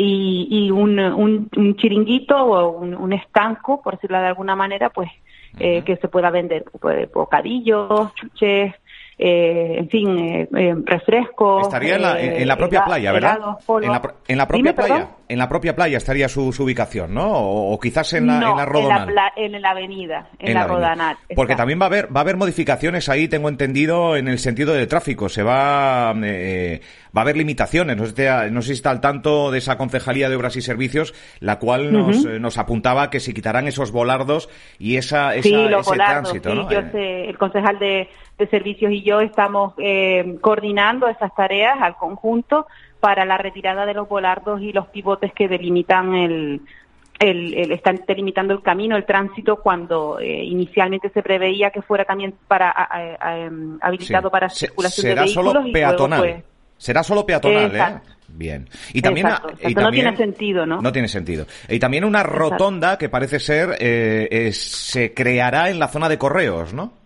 y, un, un, chiringuito o un, estanco, por decirlo de alguna manera, pues eh, que se pueda vender pues, bocadillos, chuches, eh, en fin, eh, eh refrescos. Estaría en la, en, la propia playa, ¿verdad? en, la, en, la, propia playa. En la propia playa estaría su, ubicación, ¿no? O, quizás en la, en la Rodonal. En la, avenida, en, la, Rodonal. Porque también va a haber va a haber modificaciones ahí, tengo entendido, en el sentido de tráfico. Se va eh, va a haber limitaciones. No sé, no sé si está al tanto de esa concejalía de obras y servicios, la cual nos, nos apuntaba que se quitarán esos volardos y esa, esa ese tránsito, ¿no? Yo sé, el concejal de de servicios y yo estamos eh, coordinando esas tareas al conjunto para la retirada de los volardos y los pivotes que delimitan el, el, están delimitando el camino, el tránsito, cuando eh, inicialmente se preveía que fuera también para em, habilitado para circulación de vehículos. Solo peatonal. Será solo peatonal, ¿eh? Bien. Y también, y no tiene sentido, ¿no? No tiene sentido. Y también una rotonda que parece ser eh, se creará en la zona de correos, ¿no?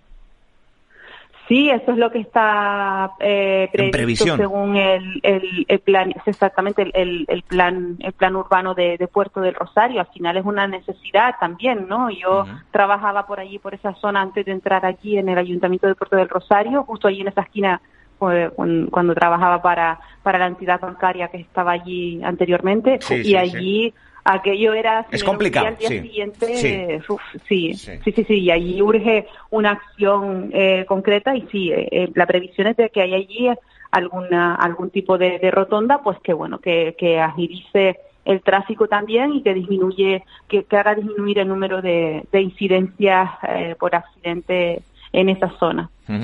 Sí, eso es lo que está eh, previsto según el, el, plan, exactamente el, el, plan el plan urbano de, Puerto del Rosario. Al final es una necesidad también, ¿no? Yo trabajaba por allí, por esa zona, antes de entrar aquí en el Ayuntamiento de Puerto del Rosario, justo allí en esa esquina pues, cuando, trabajaba para, para la entidad bancaria que estaba allí anteriormente y allí aquello era es complicado al día siguiente sí. sí. sí. sí y allí urge una acción eh, concreta y sí eh, eh, la previsión es de que hay allí alguna algún tipo de, rotonda pues que bueno que, que, agilice el tráfico también y que disminuye que, haga disminuir el número de, de incidencias por accidente en esa zona